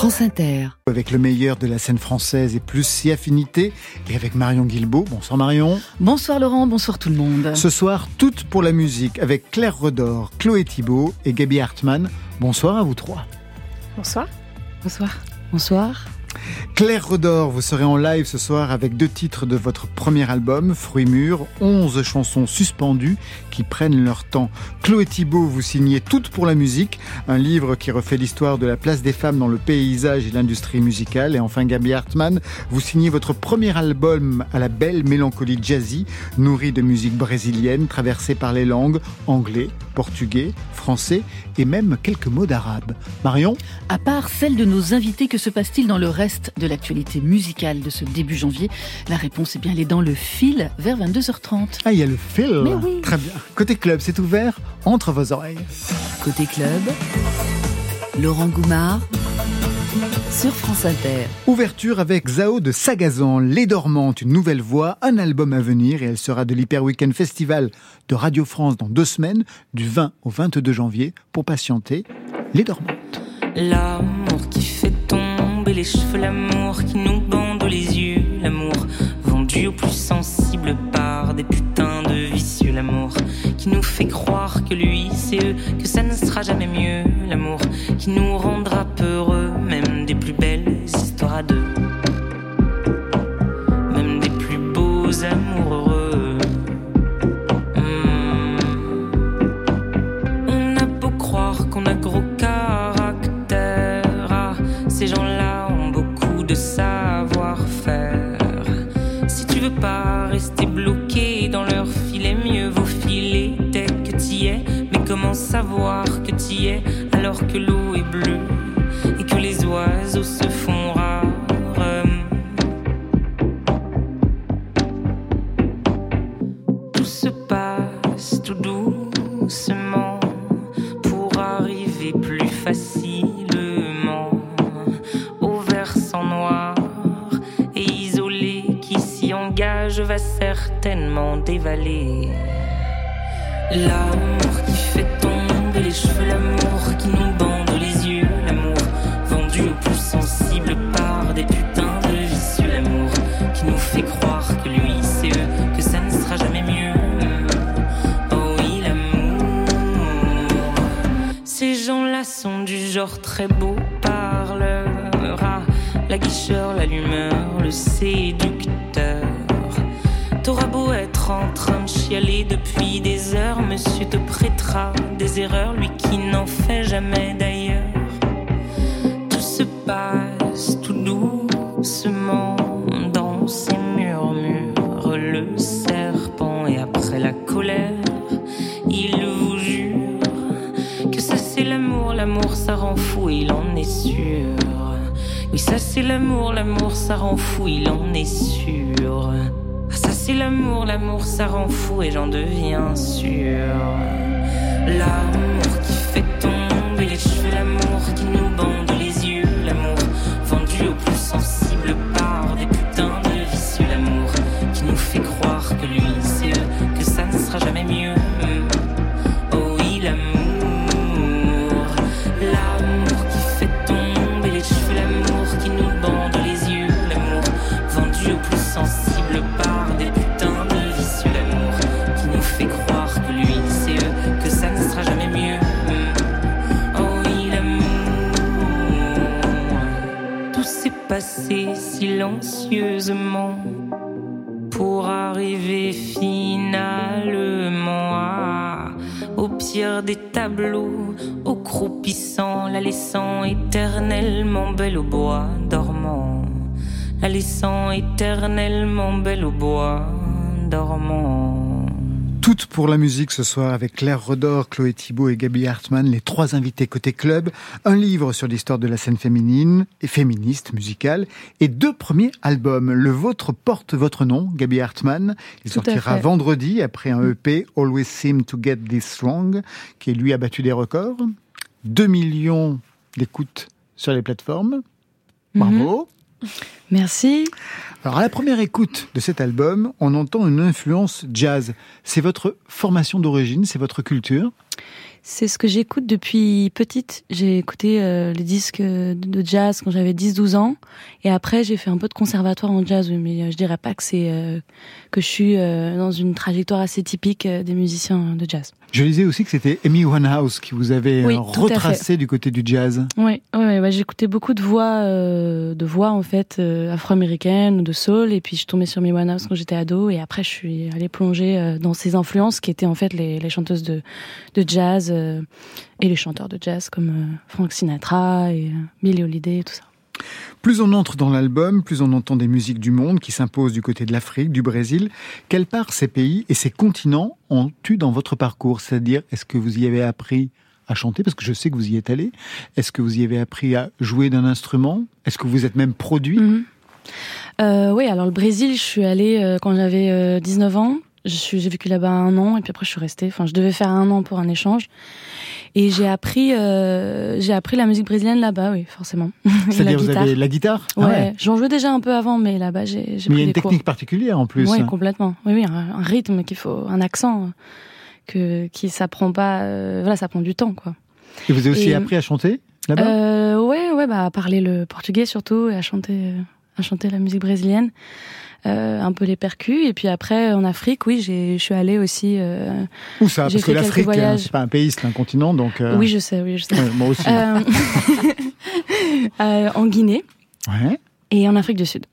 France Inter. Avec le meilleur de la scène française et plus si affinité, et avec Marion Guilbeault. Bonsoir Marion. Bonsoir Laurent, bonsoir tout le monde. Ce soir, toutes pour la musique, avec Claire Redor, Chloé Thibault et Gabi Hartmann. Bonsoir à vous trois. Bonsoir. Bonsoir. Bonsoir. Claire Redor, vous serez en live ce soir avec deux titres de votre premier album, Fruits mûrs, 11 chansons suspendues qui prennent leur temps. Chloé Thibault, vous signez Toutes pour la musique, un livre qui refait l'histoire de la place des femmes dans le paysage et l'industrie musicale. Et enfin, Gabi Hartmann, vous signez votre premier album à la belle mélancolie jazzy, nourri de musique brésilienne, traversée par les langues anglais, portugais, français et même quelques mots d'arabe. Marion? À part celle de nos invités, que se passe-t-il dans le reste de l'actualité musicale de ce début janvier La réponse, est bien, elle est dans le fil vers 22h30. Ah, il y a le fil Mais oui. Très bien. Côté club, c'est ouvert entre vos oreilles. Côté club, Laurent Goumard sur France Inter. Ouverture avec Zao de Sagazan, Les Dormantes, une nouvelle voix, un album à venir et elle sera de l'Hyper Weekend Festival de Radio France dans deux semaines, du 20 au 22 janvier, pour patienter Les Dormantes. L'amour qui fait tomber les cheveux, l'amour qui nous bande les yeux, l'amour vendu aux plus sensibles par des putains de vicieux, l'amour qui nous fait croire que lui c'est eux, que ça ne sera jamais mieux, l'amour qui nous rendra peureux, même des plus belles histoires à deux, même des plus beaux amours. Hmm. On a beau croire qu'on a gros caractère, savoir-faire. Si tu veux pas rester bloqué dans leur filet, mieux vaut filer dès que t'y es. Mais comment savoir que t'y es alors que l'eau est bleue et que les oiseaux se font certainement dévaler. Laissant éternellement belle au bois dormant, la laissant éternellement belle au bois dormant. Toutes pour la musique ce soir avec Claire Redor, Chloé Thibault et Gabi Hartmann, les trois invités côté club, un livre sur l'histoire de la scène féminine et féministe musicale et deux premiers albums. Le vôtre porte votre nom, Gabi Hartmann. Il Tout sortira vendredi après un EP, Always Seem to Get This Strong, qui lui a battu des records. 2 millions d'écoutes sur les plateformes. Bravo. Merci. Alors à la première écoute de cet album, on entend une influence jazz. C'est votre formation d'origine, c'est votre culture? C'est ce que j'écoute depuis petite. J'ai écouté euh, les disques de jazz quand j'avais 10-12 ans. Et après, j'ai fait un peu de conservatoire en jazz, mais euh, je dirais pas que c'est euh, que je suis dans une trajectoire assez typique des musiciens de jazz. Je lisais aussi que c'était Amy Winehouse qui vous avait retracé du côté du jazz. Oui, j'écoutais beaucoup de voix, de voix en fait afro-américaines, de soul, et puis je tombais sur Winehouse quand j'étais ado, et après je suis allée plonger dans ses influences qui étaient en fait les, chanteuses de, jazz euh, et les chanteurs de jazz comme euh, Frank Sinatra et euh, Billie Holiday et tout ça. Plus on entre dans l'album, plus on entend des musiques du monde qui s'imposent du côté de l'Afrique, du Brésil. Quelle part ces pays et ces continents ont eu dans votre parcours? C'est-à-dire, est-ce que vous y avez appris à chanter Parce que je sais que vous y êtes allé. Est-ce que vous y avez appris à jouer d'un instrument? Est-ce que vous êtes même produit? Mhm. Oui, alors le Brésil, je suis allée quand j'avais 19 ans. J'ai vécu là-bas un an et puis après je suis restée. Enfin, je devais faire un an pour un échange et j'ai appris, euh, j'ai appris la musique brésilienne là-bas, oui, forcément. C'est-à-dire vous avez la guitare? Ah Ouais, j'en jouais déjà un peu avant, mais là-bas j'ai. Mais il y a une technique particulière en plus. Oui, complètement. Oui, oui, un, rythme qu'il faut, un accent que qui s'apprend pas. Euh, voilà, ça prend du temps, quoi. Et vous avez aussi appris à chanter là-bas? Euh, Ouais, ouais, bah à parler le portugais surtout et à chanter, à chanter la musique brésilienne. Euh, un peu les percus. Et puis après, en Afrique, oui, je suis allée aussi. Euh, Où ça? Parce que l'Afrique, hein, c'est pas un pays, c'est un continent, donc. Euh, oui, je sais, oui, je sais. moi aussi. en Guinée. Ouais. Et en Afrique du Sud.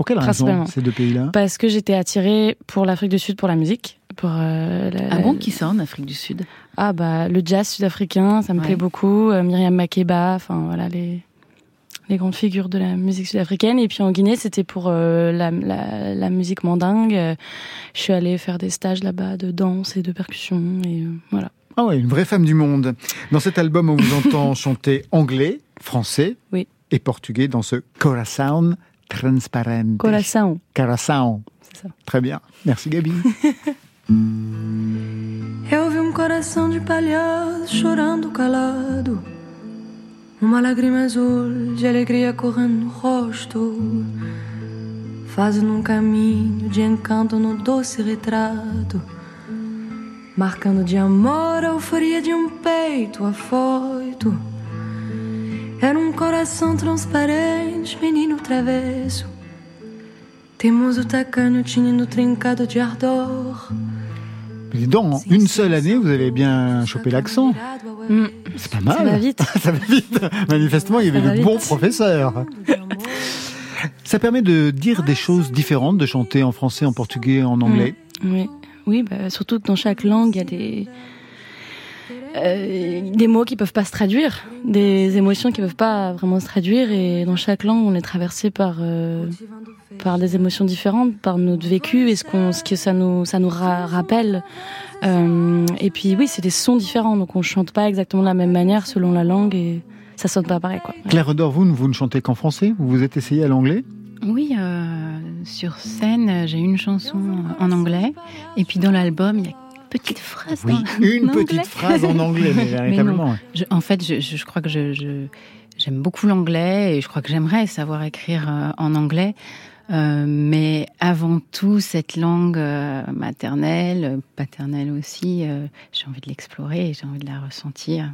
Pour quelle raison ces deux pays-là Parce que j'étais attirée pour l'Afrique du Sud pour la musique. Pour, euh, ah bon, qui ça en Afrique du Sud? Ah bah le jazz sud-africain, ça me plaît beaucoup. Myriam Makeba, enfin voilà les les grandes figures de la musique sud-africaine. Et puis en Guinée, c'était pour euh, la, la, la, musique mandingue. Je suis allée faire des stages là-bas de danse et de percussion. Et euh, voilà. Ah ouais, une vraie femme du monde. Dans cet album, on vous entend chanter anglais, français oui. et portugais dans ce Coração Transparente. Coração. Coração. C'est ça. Très bien. Merci Gabi. Eu vi um coração de palhaço chorando calado. Uma lágrima azul de alegria correndo no rosto, fazendo um caminho de encanto no doce retrato, marcando de amor a euforia de um peito afoito. Era um coração transparente, menino travesso, teimoso tacanho, tinindo trincado de ardor. Mais dans une seule année, vous avez bien chopé l'accent. Mm. C'est pas mal. Ça va vite. ça va vite. Manifestement, il y avait de bons professeurs. Ça permet de dire des choses différentes, de chanter en français, en portugais, en anglais. Mm. Oui, oui bah, surtout que dans chaque langue, il y a des, euh, des mots qui peuvent pas se traduire, des émotions qui peuvent pas vraiment se traduire, et dans chaque langue, on est traversé par euh, par des émotions différentes, par notre vécu et ce qu'on, ce que ça nous ça nous rappelle. Euh, et puis oui, c'est des sons différents, donc on chante pas exactement de la même manière selon la langue et ça sonne pas pareil quoi. Claire Redor, vous, vous ne chantez qu'en français? Vous vous êtes essayé à l'anglais? Oui, sur scène, j'ai une chanson en anglais et puis dans l'album, il y a petite phrase. Oui, une petite phrase en anglais, mais véritablement. en fait, je, crois que je, j'aime beaucoup l'anglais et je crois que j'aimerais savoir écrire euh, en anglais. Euh, mais avant tout, cette langue euh, maternelle, paternelle aussi, j'ai envie de l'explorer et j'ai envie de la ressentir.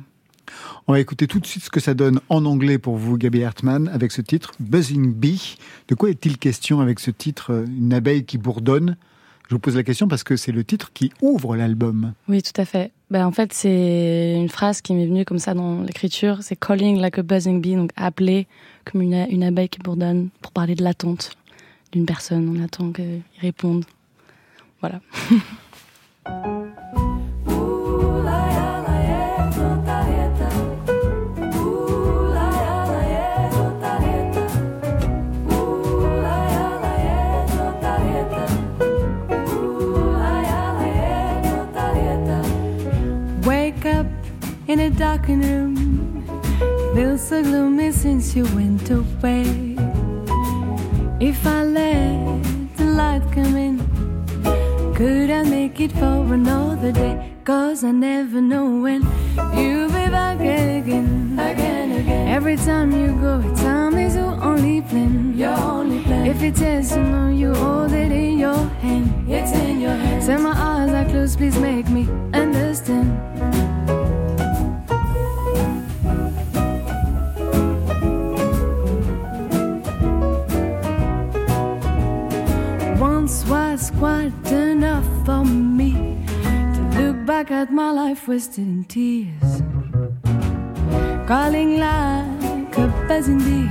On va écouter tout de suite ce que ça donne en anglais pour vous, Gabi Hartmann, avec ce titre Buzzing Bee. De quoi est-il question avec ce titre Une abeille qui bourdonne? Je vous pose la question parce que c'est le titre qui ouvre l'album. Oui, tout à fait. Ben, en fait, c'est une phrase qui m'est venue comme ça dans l'écriture. C'est calling like a buzzing bee, donc appeler comme une, une abeille qui bourdonne pour parler de l'attente d'une personne. On attend qu'il réponde. Voilà. darkened room. Feels so gloomy since you went away. If I let the light come in, could I make it for another day? Cause I never know when you'll be back again. Again, again. Every time you go, time is your only plan. Your only plan. If it says to know you hold it in your hand. It's in your hand. Say my eyes are closed, please make me understand. That's quite enough for me to look back at my life wasted in tears. Calling like a peasant bee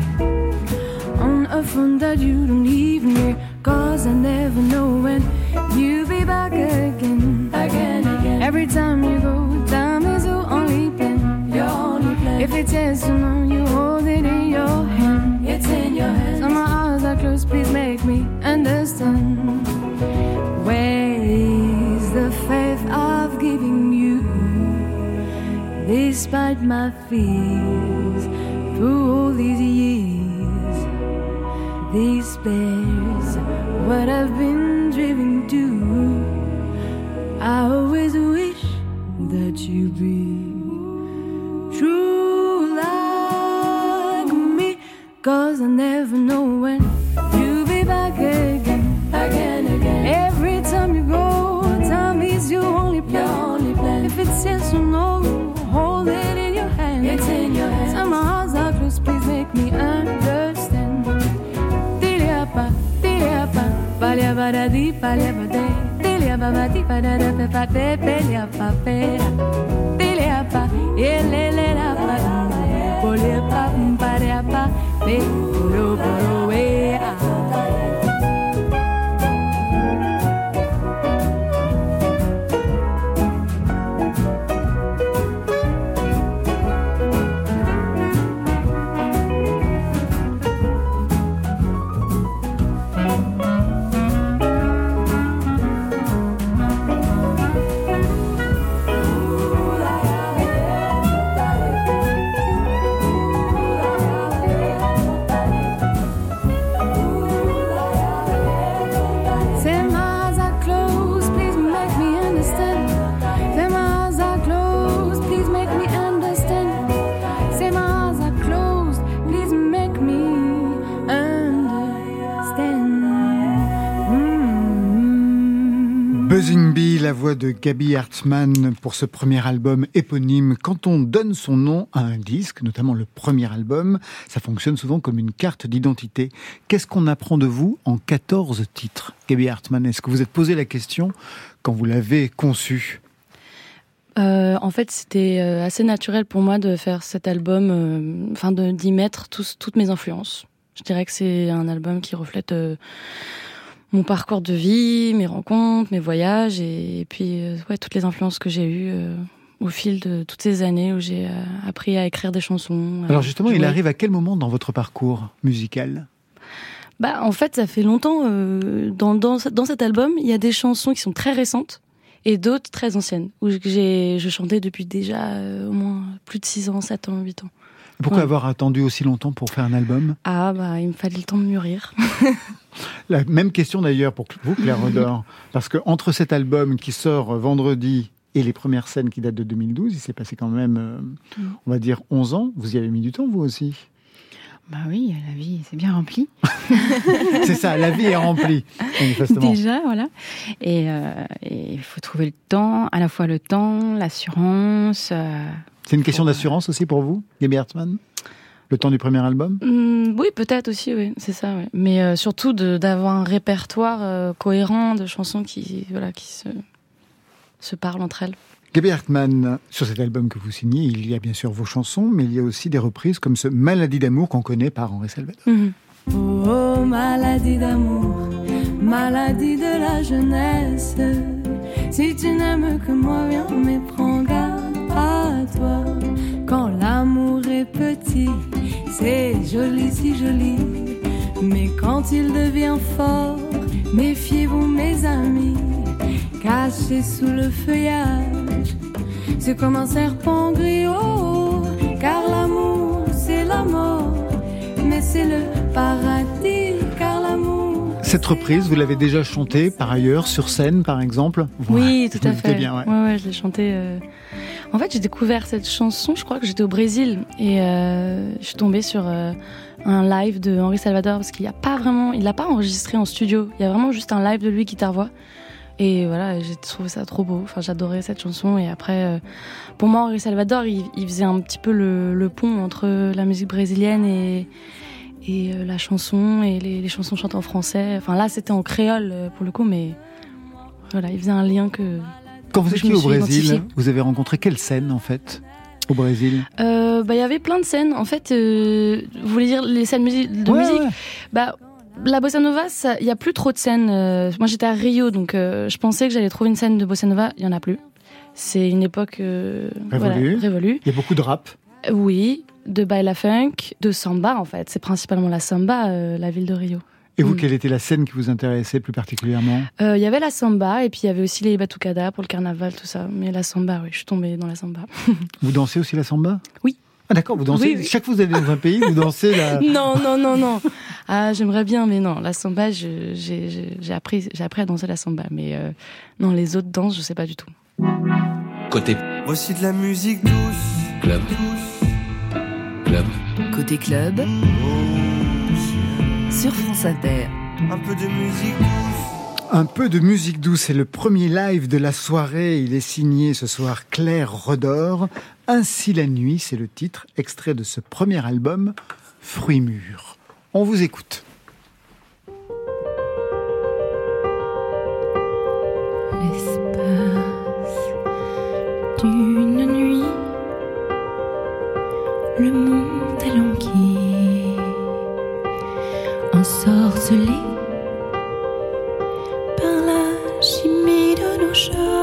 on a phone that you don't even hear. Cause I never know when you'll be back again. Again, again. Every time you go, time is your only plan. Your only plan. If it's yes or no, you hold it in your hand. It's in your hand. So my eyes are closed, please make me understand. Despite my fears, through all these years, despair's what I've been driven to. I always wish that you be true like me, cause I never know when di palebade, delia baba di panada pepa pepe lia papera, delia pa yelele la pa, bolia pa mparea pa, me puro puro la voix de Gaby Hartmann pour ce premier album éponyme. Quand on donne son nom à un disque, notamment le premier album, ça fonctionne souvent comme une carte d'identité. Qu'est-ce qu'on apprend de vous en 14 titres? Gaby Hartmann, est-ce que vous êtes posé la question quand vous l'avez conçu? Euh, en fait, c'était euh, assez naturel pour moi de faire cet album, euh, enfin d'y mettre toutes mes influences. Je dirais que c'est un album qui reflète mon parcours de vie, mes rencontres, mes voyages et, et puis euh, ouais, toutes les influences que j'ai eues euh, au fil de toutes ces années où j'ai euh, appris à écrire des chansons. Alors justement, il arrive à quel moment dans votre parcours musical? Bah, en fait, ça fait longtemps. euh, dans, dans, dans cet album, il y a des chansons qui sont très récentes et d'autres très anciennes, où j'ai, je chantais depuis déjà euh, au moins plus de 6 ans, 7 ans, 8 ans. Pourquoi Ouais. avoir attendu aussi longtemps pour faire un album? Ah, bah, il me fallait le temps de mûrir. La même question d'ailleurs pour vous, Claire Redor. Parce que entre cet album qui sort vendredi et les premières scènes qui datent de 2012, il s'est passé quand même, euh, on va dire, 11 ans. Vous y avez mis du temps, vous aussi? Bah oui, la vie, c'est bien rempli. C'est ça, la vie est remplie, manifestement. Déjà, voilà. Et euh, et il faut trouver le temps, à la fois le temps, l'assurance. euh, C'est une question d'assurance aussi pour vous, Gaby Hartmann? Le temps du premier album? Hum, oui, peut-être aussi, oui, c'est ça. Mais euh, surtout d'avoir un répertoire euh, cohérent de chansons qui, voilà, qui se, se parlent entre elles. Gaby Hartmann, sur cet album que vous signez, il y a bien sûr vos chansons, mais il y a aussi des reprises comme ce Maladie d'amour qu'on connaît par Henri Salvador. Mhm. Oh, maladie d'amour, maladie de la jeunesse. Si tu n'aimes que moi, viens, mais prends garde Quand l'amour est petit, c'est joli, si joli. Mais quand il devient fort, méfiez-vous, mes amis. Caché sous le feuillage, c'est comme un serpent gris. Oh, car l'amour, c'est la mort mais c'est le paradis. Cette reprise, vous l'avez déjà chantée par ailleurs, sur scène par exemple? Oui, Ouais, tout à fait. bien, ouais. ouais, ouais, je l'ai chantée. euh. En fait, j'ai découvert cette chanson, je crois que j'étais au Brésil et euh, je suis tombée sur euh, un live de Henri Salvador parce qu'il n'y a pas vraiment, il l'a pas enregistré en studio. Il y a vraiment juste un live de lui guitare voix. Et voilà, j'ai trouvé ça trop beau. Enfin, j'adorais cette chanson. Et après, pour moi, Henri Salvador, il, il faisait un petit peu le, le pont entre la musique brésilienne et, et euh, la chanson et les, les, chansons chantées en français. Enfin là, c'était en créole euh, pour le coup, mais voilà, il faisait un lien que. Quand vous étiez au Brésil, vous avez rencontré quelle scène en fait au Brésil? Euh, Bah il y avait plein de scènes. En fait, euh, vous voulez dire les scènes de musique? Bah la bossa nova, il y a plus trop de scènes. Euh, moi j'étais à Rio, donc je pensais que j'allais trouver une scène de bossa nova. Il y en a plus. C'est une époque révolue. Voilà, révolue. Il y a beaucoup de rap. Oui, de baila funk, de samba en fait. C'est principalement la samba, euh, la ville de Rio. Et vous, mm. quelle était la scène qui vous intéressait plus particulièrement? Il y avait la samba et puis il y avait aussi les batucadas pour le carnaval, tout ça. Mais la samba, oui, je suis tombée dans la samba. vous dansez aussi la samba? Oui. Ah d'accord, vous dansez. Oui, oui. Chaque fois que vous allez dans un pays, vous dansez la. non, non, non, non. Ah, j'aimerais bien, mais non. La samba, j'ai appris, j'ai appris à danser la samba, mais euh, non, les autres danses, je sais pas du tout. Côté. Voici de la musique douce. Club. Club. Côté club. Sur France Inter. Un peu de musique douce. Un peu de musique douce, c'est le premier live de la soirée. Il est signé ce soir Claire Redor. Ainsi la nuit, c'est le titre, extrait de ce premier album, Fruits mûrs. On vous écoute. L'espace d'une nuit, le monde est languit, ensorcelé par la chimie de nos charmes.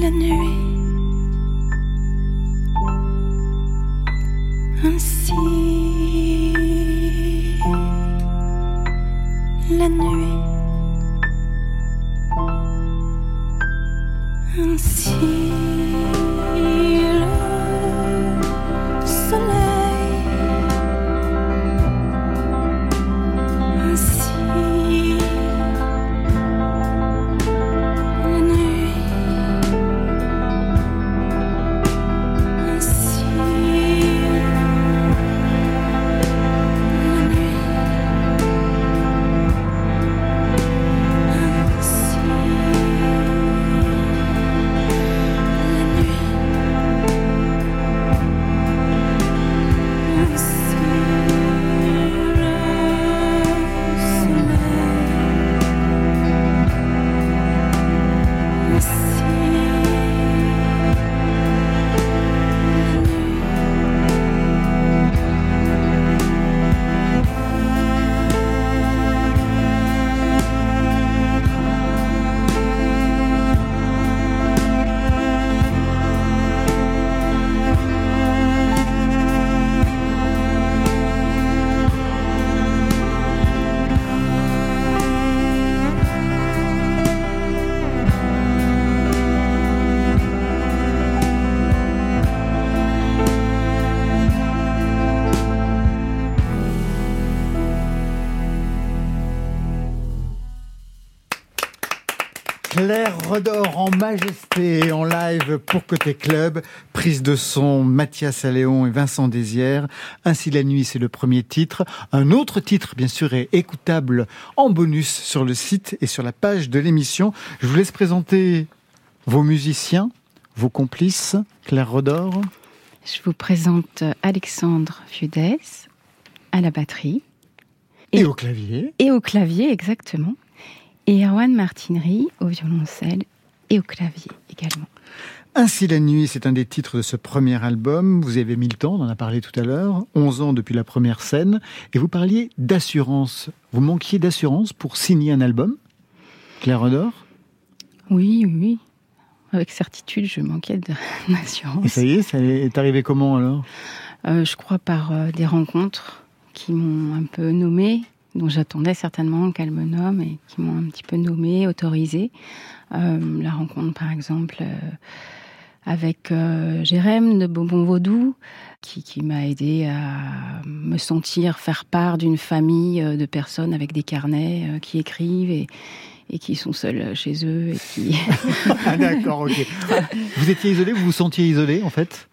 la nuit. Redor en majesté en live pour Côté Club. Prise de son Mathias Alléon et Vincent Désière. Ainsi la nuit, c'est le premier titre. Un autre titre, bien sûr, est écoutable en bonus sur le site et sur la page de l'émission. Je vous laisse présenter vos musiciens, vos complices. Claire Redor. Je vous présente Alexandre Fiudès à la batterie. Et, au clavier. Et au clavier, exactement. Et Erwan Martinerie au violoncelle et au clavier également. Ainsi la nuit, c'est un des titres de ce premier album. Vous avez mis le temps, on en a parlé tout à l'heure, 11 ans depuis la première scène, et vous parliez d'assurance. Vous manquiez d'assurance pour signer un album? Claire Odor? Oui, oui. Avec certitude, je manquais d'assurance. Et ça y est, ça est arrivé comment alors? Euh, Je crois par euh, des rencontres qui m'ont un peu nommé, dont j'attendais certainement qu'elle me nomme et qui m'ont un petit peu nommé, autorisé. Euh, la rencontre, par exemple, euh, avec euh, Jérém de Bonbon Vaudou, qui, qui m'a aidé à me sentir faire part d'une famille de personnes avec des carnets qui écrivent et, et qui sont seuls chez eux et qui. ah, D'accord, ok. Vous étiez isolé, vous vous sentiez isolé en fait?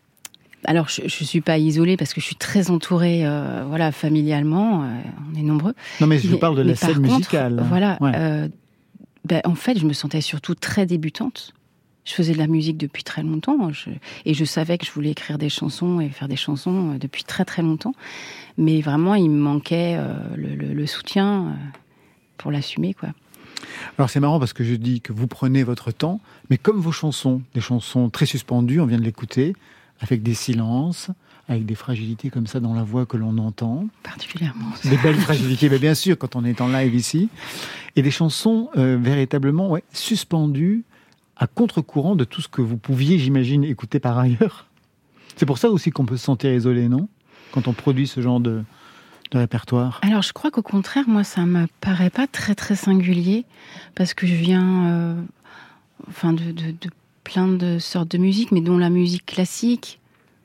Alors, je ne suis pas isolée parce que je suis très entourée, euh, voilà, familialement. Euh, on est nombreux. Non, mais je vous parle de la scène contre, musicale. Voilà. Ouais. Euh, ben, en fait, je me sentais surtout très débutante. Je faisais de la musique depuis très longtemps je, et je savais que je voulais écrire des chansons et faire des chansons depuis très très longtemps. Mais vraiment, il me manquait le, le, le, soutien pour l'assumer, quoi. Alors c'est marrant parce que je dis que vous prenez votre temps, mais comme vos chansons, des chansons très suspendues, on vient de l'écouter, avec des silences, avec des fragilités comme ça dans la voix que l'on entend. Particulièrement. Des belles fragilités, mais bien sûr, quand on est en live ici. Et des chansons euh, véritablement ouais, suspendues à contre-courant de tout ce que vous pouviez, j'imagine, écouter par ailleurs. C'est pour ça aussi qu'on peut se sentir isolé, non? Quand on produit ce genre de, de répertoire Alors, je crois qu'au contraire, moi, ça me paraît pas très, très singulier, parce que je viens euh, enfin, de, de, de plein de sortes de musique, mais dont la musique classique,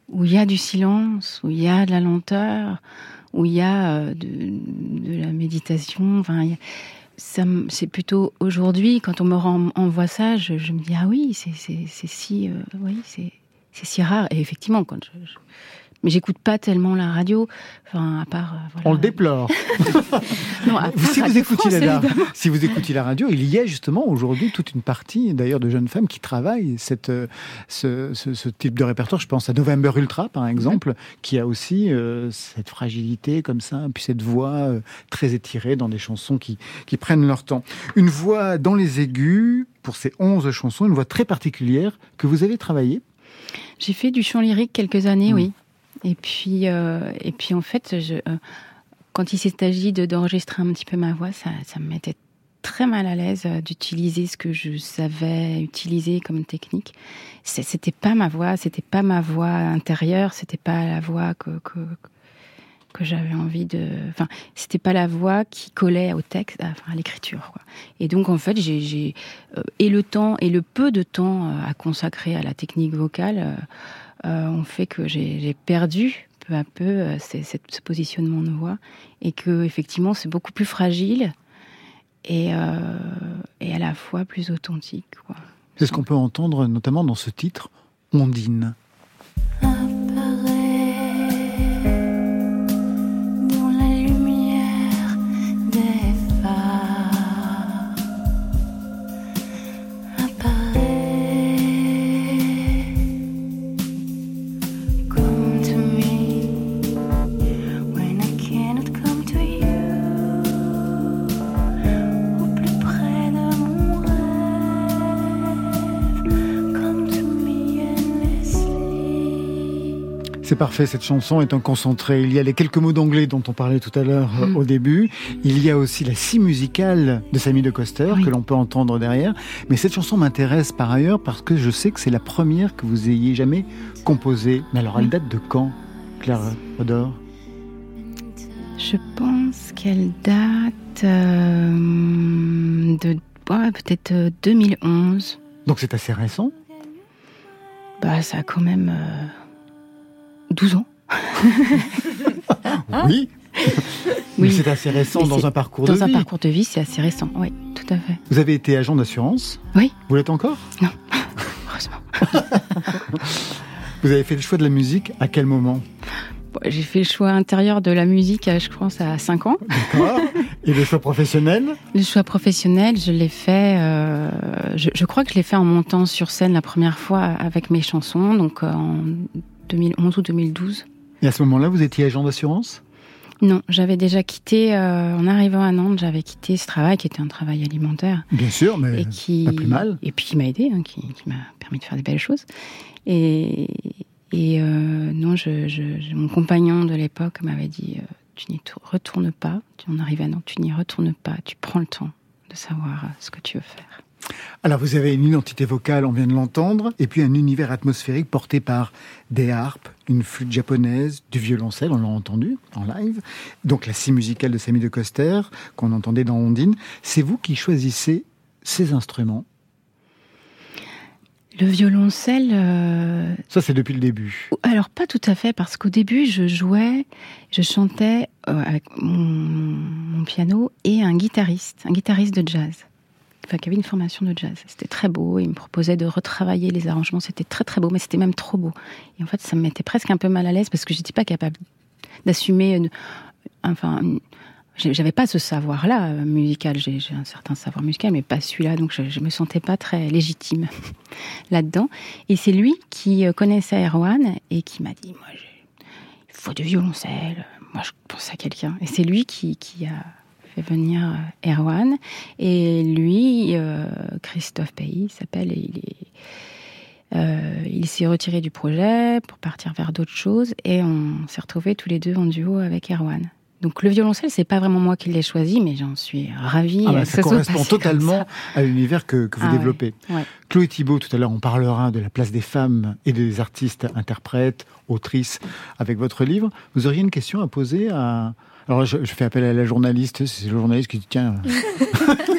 où il y a du silence, où il y a de la lenteur, où il y a euh, de, la méditation. Enfin, c'est plutôt aujourd'hui, quand on me renvoie ça, je, me dis ah oui, c'est si, euh, oui, c'est si rare. Et effectivement, quand je mais j'écoute pas tellement la radio, enfin à part. Euh, voilà. On le déplore. non, à part si vous écoutiez la, si vous écoutiez la radio, il y a justement aujourd'hui toute une partie, d'ailleurs, de jeunes femmes qui travaillent cette, euh, ce, ce, ce, type de répertoire. Je pense à November Ultra, par exemple, mmh. qui a aussi euh, cette fragilité comme ça, puis cette voix euh, très étirée dans des chansons qui, qui prennent leur temps. Une voix dans les aigus pour ces 11 chansons, une voix très particulière que vous avez travaillée. J'ai fait du chant lyrique quelques années, mmh. oui. Et puis, euh, et puis en fait, euh, quand il s'est agi d'enregistrer un petit peu ma voix, ça, ça me mettait très mal à l'aise euh, d'utiliser ce que je savais utiliser comme technique. C'était pas ma voix, c'était pas ma voix intérieure, c'était pas la voix que, que, j'avais envie de. Enfin, c'était pas la voix qui collait au texte, à l'écriture. Et donc, en fait, j'ai et le temps et le peu de temps à consacrer à la technique vocale ont fait que j'ai perdu peu à peu euh, ce positionnement de voix et que effectivement c'est beaucoup plus fragile et, euh, et à la fois plus authentique. C'est ce qu'on peut entendre notamment dans ce titre, Ondine. C'est parfait, cette chanson est un concentré. Il y a les quelques mots d'anglais dont on parlait tout à l'heure mmh. au début. Il y a aussi la scie musicale de Samy de Coster oui. que l'on peut entendre derrière. Mais cette chanson m'intéresse par ailleurs parce que je sais que c'est la première que vous ayez jamais composée. Mais alors, elle date de quand, Claire Odor? Je pense qu'elle date euh, de ouais, peut-être 2011. Donc c'est assez récent Bah, ça a quand même. Euh 12 ans. oui. c'est assez récent dans un parcours dans de vie. Dans un parcours de vie, c'est assez récent, oui, tout à fait. Vous avez été agent d'assurance Oui. Vous l'êtes encore Non, heureusement. Vous avez fait le choix de la musique à quel moment Bon, J'ai fait le choix intérieur de la musique, je pense, à 5 ans. D'accord. Et le choix professionnel Le choix professionnel, je l'ai fait, euh, je, je crois que je l'ai fait en montant sur scène la première fois avec mes chansons, donc en 2011 ou 2012. Et à ce moment-là, vous étiez agent d'assurance? Non, j'avais déjà quitté, euh, en arrivant à Nantes, j'avais quitté ce travail qui était un travail alimentaire. Bien sûr, mais et qui, pas plus mal. Et puis qui m'a aidé, hein, qui, qui m'a permis de faire des belles choses. Et, et euh, non, je, mon compagnon de l'époque m'avait dit euh, tu n'y tour- retournes pas. Tu en arrives à Nantes, tu n'y retournes pas. Tu prends le temps de savoir ce que tu veux faire. Alors, vous avez une identité vocale, on vient de l'entendre, et puis un univers atmosphérique porté par des harpes, une flûte japonaise, du violoncelle, on l'a entendu en live, donc la scie musicale de Samy de Coster, qu'on entendait dans Ondine. C'est vous qui choisissez ces instruments? Le violoncelle, euh, Ça, c'est depuis le début. alors pas tout à fait, parce qu'au début, je jouais, je chantais euh, avec mon, mon piano et un guitariste, un guitariste de jazz. Enfin, qui avait une formation de jazz. C'était très beau. Il me proposait de retravailler les arrangements. C'était très très beau, mais c'était même trop beau. Et en fait, ça me mettait presque un peu mal à l'aise parce que j'étais pas capable d'assumer. Enfin, une- j'avais pas ce savoir-là euh, musical. J'ai un certain savoir musical, mais pas celui-là. Donc, je, je me sentais pas très légitime là-dedans. Et c'est lui qui euh, connaissait Erwan et qui m'a dit, il faut du violoncelle. Moi, je pense à quelqu'un. Et c'est lui qui a fait venir euh, Erwan. Et lui, euh, Christophe Pays, il s'appelle, et il est. euh, il s'est retiré du projet pour partir vers d'autres choses et on s'est retrouvés tous les deux en duo avec Erwan. Donc le violoncelle, c'est pas vraiment moi qui l'ai choisi, mais j'en suis ravie. Ah bah, euh, ça correspond totalement à l'univers que, que vous Ah ouais, développez. ouais. Chloé Thibault, tout à l'heure, on parlera de la place des femmes et des artistes, interprètes, autrices, avec votre livre. Vous auriez une question à poser à... Alors, je, je fais appel à la journaliste. C'est le journaliste qui dit, tiens...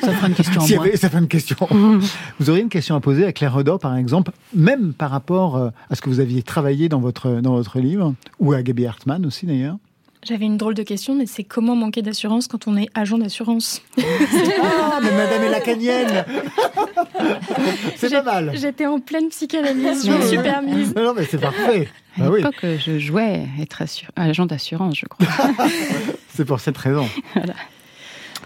Ça fera une question ça une question. Vous auriez une question à poser à Claire Redor, par exemple, même par rapport euh, à ce que vous aviez travaillé dans votre, dans votre livre, ou à Gaby Hartmann aussi, d'ailleurs? J'avais une drôle de question, mais c'est comment manquer d'assurance quand on est agent d'assurance Ah, mais madame est lacanienne C'est pas mal J'étais en pleine psychanalyse, je me suis permise. Non, non, mais c'est parfait À Ah oui, l'époque, je jouais être assur- agent d'assurance, je crois. c'est pour cette raison.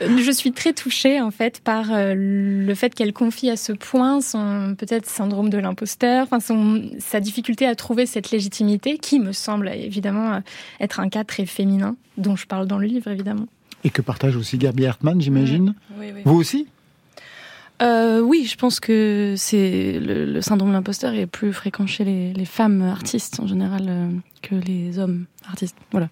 Je suis très touchée en fait par euh, le fait qu'elle confie à ce point son peut-être syndrome de l'imposteur, enfin son sa difficulté à trouver cette légitimité qui me semble évidemment euh, être un cas très féminin dont je parle dans le livre évidemment. Et que partage aussi Gaby Hartmann, j'imagine Oui, oui. Vous aussi? Euh, oui, je pense que c'est le, le syndrome de l'imposteur est plus fréquent chez les, les femmes artistes en général euh, que les hommes artistes. Voilà.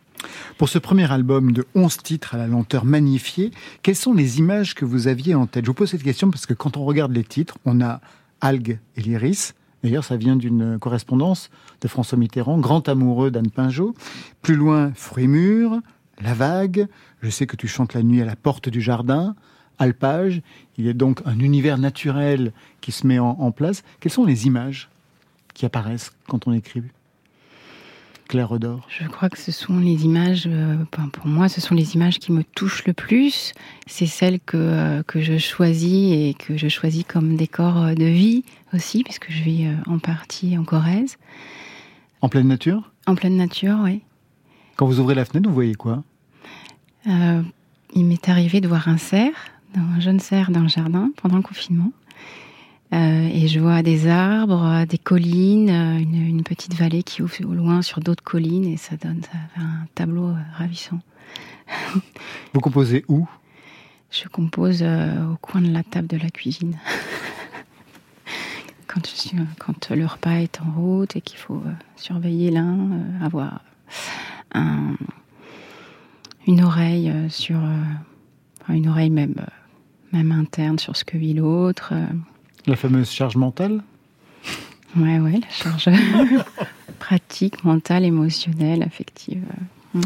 Pour ce premier album de 11 titres à la lenteur magnifiée, quelles sont les images que vous aviez en tête? Je vous pose cette question parce que quand on regarde les titres, on a Algue et l'Iris. D'ailleurs, ça vient d'une correspondance de François Mitterrand, grand amoureux d'Anne Pinjot. Plus loin, Fruits mûrs, La vague, Je sais que tu chantes la nuit à la porte du jardin, Alpage. Il y a donc un univers naturel qui se met en, en place. Quelles sont les images qui apparaissent quand on écrit? Claire Je crois que ce sont les images, euh, pour moi, ce sont les images qui me touchent le plus. C'est celles que, euh, que je choisis et que je choisis comme décor euh, de vie aussi, puisque je vis en partie en Corrèze. En pleine nature? En pleine nature, oui. Quand vous ouvrez la fenêtre, vous voyez quoi? Euh, il m'est arrivé de voir un cerf, un jeune cerf dans le jardin pendant le confinement. Euh, et je vois des arbres, des collines, euh, une, une petite vallée qui ouvre au loin sur d'autres collines et ça donne ça un tableau euh, ravissant. Vous composez où? Je compose euh, au coin de la table de la cuisine. quand, je suis, quand le repas est en route et qu'il faut euh, surveiller l'un, avoir un- une oreille sur, une oreille même, même interne sur ce que vit l'autre. La fameuse charge mentale ouais, ouais, la charge pratique, mentale, émotionnelle, affective. euh, mm.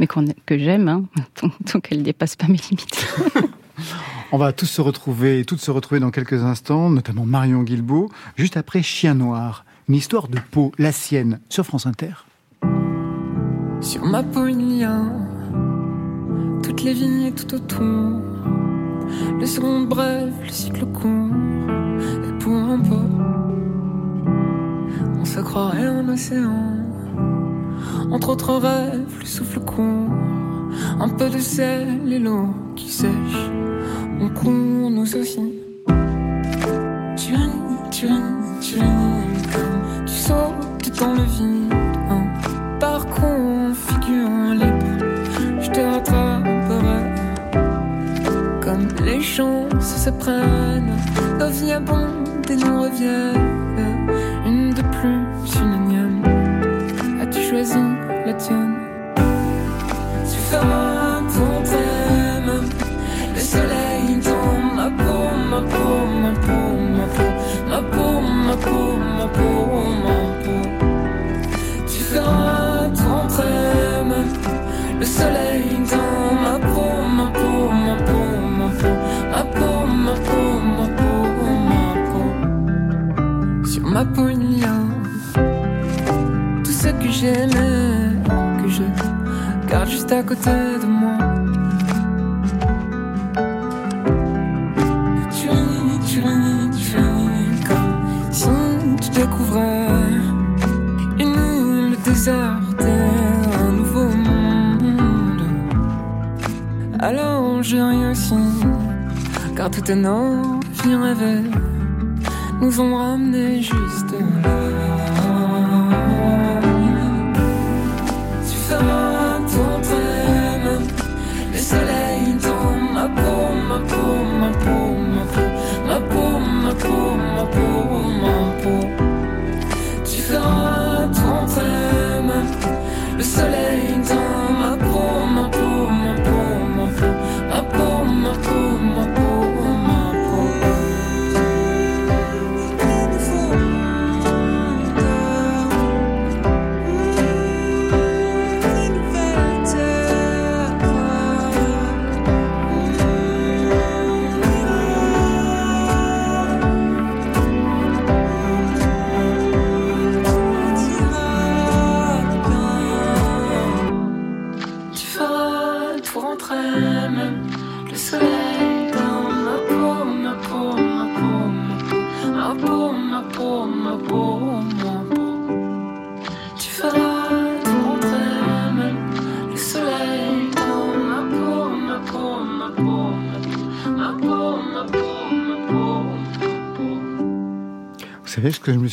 Mais qu'on- que j'aime, hein, tant, tant qu'elle dépasse pas mes limites. On va tous se retrouver, toutes se retrouver dans quelques instants, notamment Marion Guilbeault, juste après Chien Noir, une histoire de peau, la sienne, sur France Inter. Sur ma peau, il y a toutes les vignes tout autour. Les secondes brèves, le cycle court. Et pour un peu, on se croirait un océan. Entre autres rêves, le souffle court. Un peu de sel et l'eau qui sèche. On court nous aussi. Se nos vies abondent et nous reviennent. Une de plus, une énième. As-tu choisi la tienne? Ma a tout ce que j'aimais, que je garde juste à côté de moi. Tu ris, tu ris, tu ris comme si tu découvrais une île déserte un nouveau monde. Alors je ris aussi, car tout nos vies rêvées nous ont ramenés juste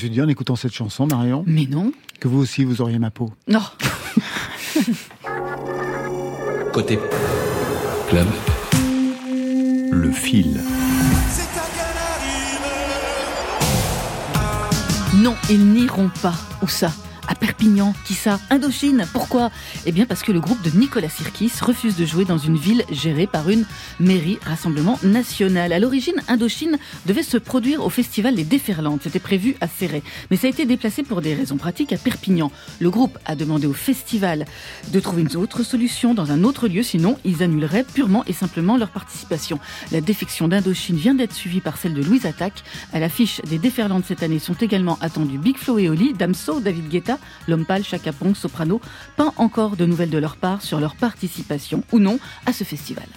suis dit en écoutant cette chanson, Marion Mais non. Que vous aussi, vous auriez ma peau. Non. Côté club. Le fil. Non, ils n'iront pas. Où ça? À Perpignan, qui ça Indochine. Pourquoi? Eh bien parce que le groupe de Nicolas Sirkis refuse de jouer dans une ville gérée par une mairie Rassemblement National. À l'origine, Indochine devait se produire au festival Les Déferlantes. C'était prévu à Serré. Mais ça a été déplacé pour des raisons pratiques à Perpignan. Le groupe a demandé au festival de trouver une autre solution dans un autre lieu, sinon ils annuleraient purement et simplement leur participation. La défection d'Indochine vient d'être suivie par celle de Louise Attaque. À l'affiche des Déferlantes cette année sont également attendus Big Flo et Oli, Damso, David Guetta, Chaka Ponk, Soprano. Pas encore de nouvelles de leur part sur leur participation ou non à ce festival.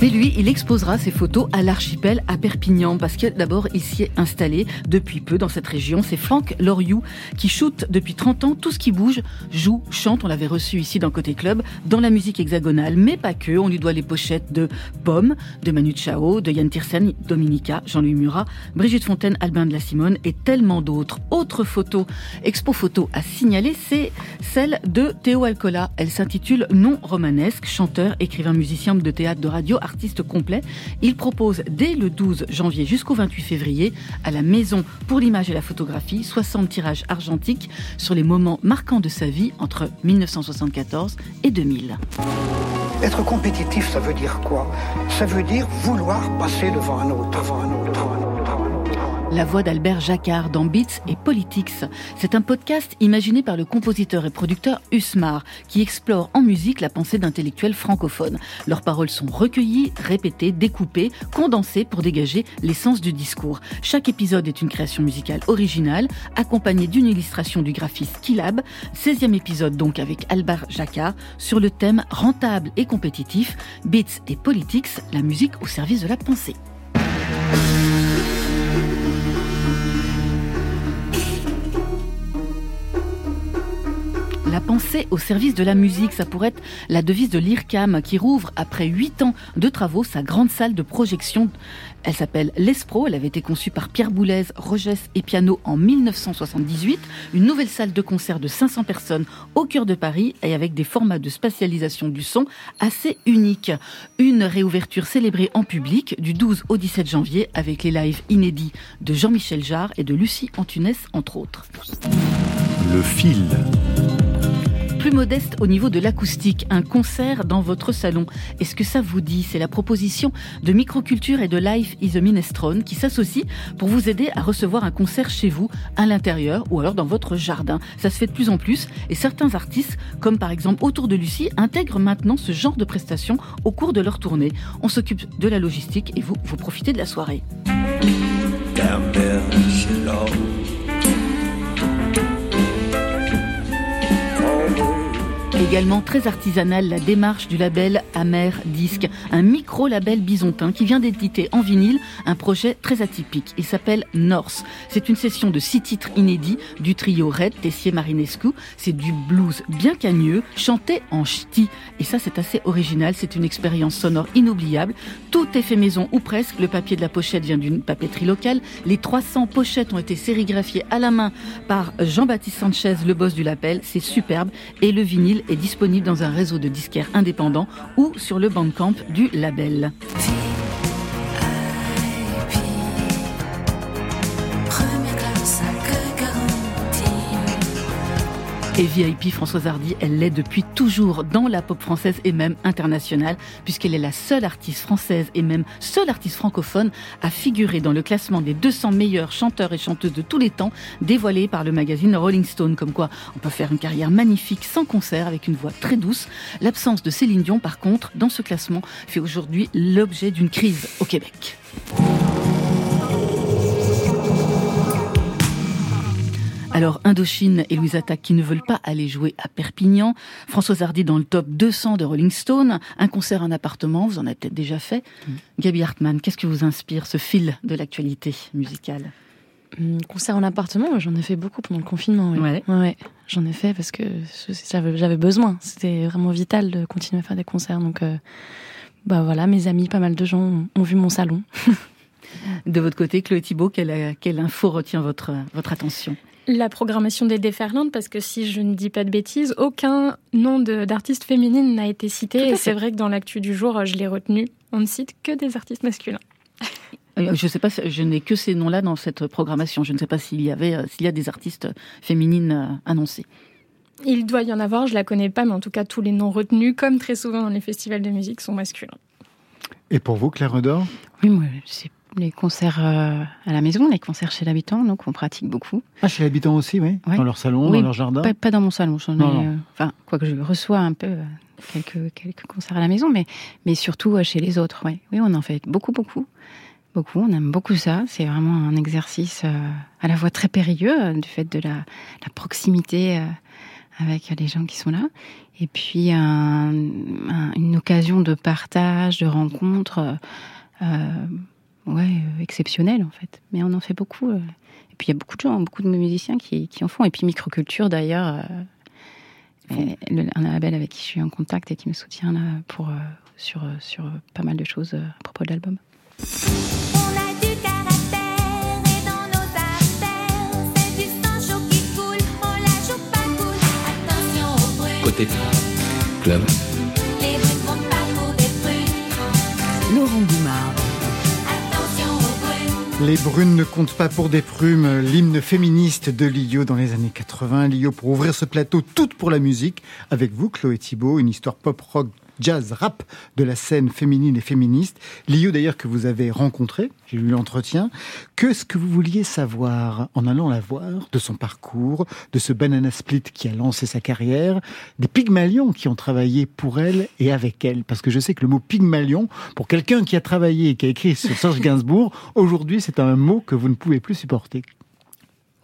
Mais lui, il exposera ses photos à l'archipel à Perpignan parce que d'abord, il s'y est installé depuis peu dans cette région. C'est Franck Loriou qui shoot depuis 30 ans tout ce qui bouge, joue, chante. On l'avait reçu ici dans Côté Club, dans la musique hexagonale, mais pas que. On lui doit les pochettes de Pomme, de Manu Chao, de Yann Tiersen, Dominica, Jean-Louis Murat, Brigitte Fontaine, Albin de la Simone et tellement d'autres. Autre photo, expo photo à signaler, c'est celle de Théo Alcola. Elle s'intitule Non romanesque, chanteur, écrivain, musicien de théâtre, de radio, artiste complet. Il propose dès le 12 janvier jusqu'au 28 février à la Maison pour l'image et la photographie 60 tirages argentiques sur les moments marquants de sa vie entre 1974 et 2000. Être compétitif, ça veut dire quoi? Ça veut dire vouloir passer devant un autre, devant un autre, devant un autre. La voix d'Albert Jacquard dans Beats et Politics. C'est un podcast imaginé par le compositeur et producteur Usmar qui explore en musique la pensée d'intellectuels francophones. Leurs paroles sont recueillies, répétées, découpées, condensées pour dégager l'essence du discours. Chaque épisode est une création musicale originale, accompagnée d'une illustration du graphiste Kilab. 16e épisode donc avec Albert Jacquard sur le thème rentable et compétitif, Beats et Politics, la musique au service de la pensée. La pensée au service de la musique, ça pourrait être la devise de l'IRCAM qui rouvre après huit ans de travaux sa grande salle de projection. Elle s'appelle l'Espro, elle avait été conçue par Pierre Boulez, Rogès et Piano en 1978. Une nouvelle salle de concert de 500 personnes au cœur de Paris et avec des formats de spatialisation du son assez uniques. Une réouverture célébrée en public du 12 au 17 janvier avec les lives inédits de Jean-Michel Jarre et de Lucie Antunes entre autres. Le fil plus modeste au niveau de l'acoustique, un concert dans votre salon. Est-ce que ça vous dit? C'est la proposition de Microculture et de Life is a Minestrone qui s'associent pour vous aider à recevoir un concert chez vous, à l'intérieur ou alors dans votre jardin. Ça se fait de plus en plus et certains artistes, comme par exemple Autour de Lucie, intègrent maintenant ce genre de prestations au cours de leur tournée. On s'occupe de la logistique et vous, vous profitez de la soirée. Également très artisanale, la démarche du label Amer Disque, un micro-label bisontin qui vient d'éditer en vinyle un projet très atypique. Il s'appelle North. C'est une session de six titres inédits du trio Red, Tessier Marinescu. C'est du blues bien cagneux, chanté en ch'ti. Et ça, c'est assez original. C'est une expérience sonore inoubliable. Tout est fait maison ou presque. Le papier de la pochette vient d'une papeterie locale. Les 300 pochettes ont été sérigraphiées à la main par Jean-Baptiste Sanchez, le boss du label. C'est superbe. Et le vinyle est disponible dans un réseau de disquaires indépendants ou sur le bandcamp du label. Et VIP Françoise Hardy, elle l'est depuis toujours dans la pop française et même internationale, puisqu'elle est la seule artiste française et même seule artiste francophone à figurer dans le classement des 200 meilleurs chanteurs et chanteuses de tous les temps, dévoilé par le magazine Rolling Stone. Comme quoi, on peut faire une carrière magnifique sans concert, avec une voix très douce. L'absence de Céline Dion, par contre, dans ce classement, fait aujourd'hui l'objet d'une crise au Québec. Alors Indochine et Louise Attaque qui ne veulent pas aller jouer à Perpignan, Françoise Hardy dans le top 200 de Rolling Stone, un concert en appartement, vous en avez peut-être déjà fait. Mm. Gabi Hartmann, qu'est-ce que vous inspire ce fil de l'actualité musicale mm, Concert en appartement, j'en ai fait beaucoup pendant le confinement. Ouais. ouais. J'en ai fait parce que j'avais besoin. C'était vraiment vital de continuer à faire des concerts. Donc, euh, bah voilà, mes amis, pas mal de gens ont vu mon salon. de votre côté, Chloé Thibault, quelle, quelle info retient votre, votre attention? La programmation des déferlantes, parce que si je ne dis pas de bêtises, aucun nom d'artiste féminine n'a été cité. Et c'est vrai que dans l'actu du jour, je l'ai retenu. On ne cite que des artistes masculins. Euh, je sais pas, je n'ai que ces noms-là dans cette programmation. Je ne sais pas s'il y avait, euh, s'il y a des artistes féminines euh, annoncés. Il doit y en avoir, je la connais pas, mais en tout cas tous les noms retenus, comme très souvent dans les festivals de musique, sont masculins. Et pour vous, Claire Redor? Oui, moi, c'est les concerts euh, à la maison, les concerts chez l'habitant, donc on pratique beaucoup. Ah, chez l'habitant aussi, oui Dans leur salon, dans leur jardin pas, dans mon salon, j'en ai, euh, enfin, quoique je reçois un peu euh, quelques, quelques concerts à la maison, mais, mais surtout chez les autres, oui. Oui, on en fait beaucoup, beaucoup. Beaucoup, on aime beaucoup ça. C'est vraiment un exercice à la fois très périlleux, du fait de la, la proximité avec les gens qui sont là. Et puis une occasion de partage, de rencontre ouais, euh, exceptionnel en fait. Mais on en fait beaucoup. Euh. Et puis il y a beaucoup de gens, beaucoup de musiciens qui, qui en font. Et puis Microculture d'ailleurs, euh, un label avec qui je suis en contact et qui me soutient là pour, sur, sur pas mal de choses à propos de l'album. Côté club. Laurent Goumard. Les brunes ne comptent pas pour des prumes, l'hymne féministe de Lio dans les années 80. Lio pour ouvrir ce plateau toute pour la musique. Avec vous, Chloé Thibault, une histoire pop-rock jazz rap de la scène féminine et féministe. Lio d'ailleurs que vous avez rencontré, j'ai lu l'entretien. Qu'est-ce que vous vouliez savoir en allant la voir de son parcours, de ce Banana Split qui a lancé sa carrière, des Pygmalions qui ont travaillé pour elle et avec elle? Parce que je sais que le mot Pygmalion, pour quelqu'un qui a travaillé et qui a écrit sur Serge Gainsbourg, aujourd'hui c'est un mot que vous ne pouvez plus supporter.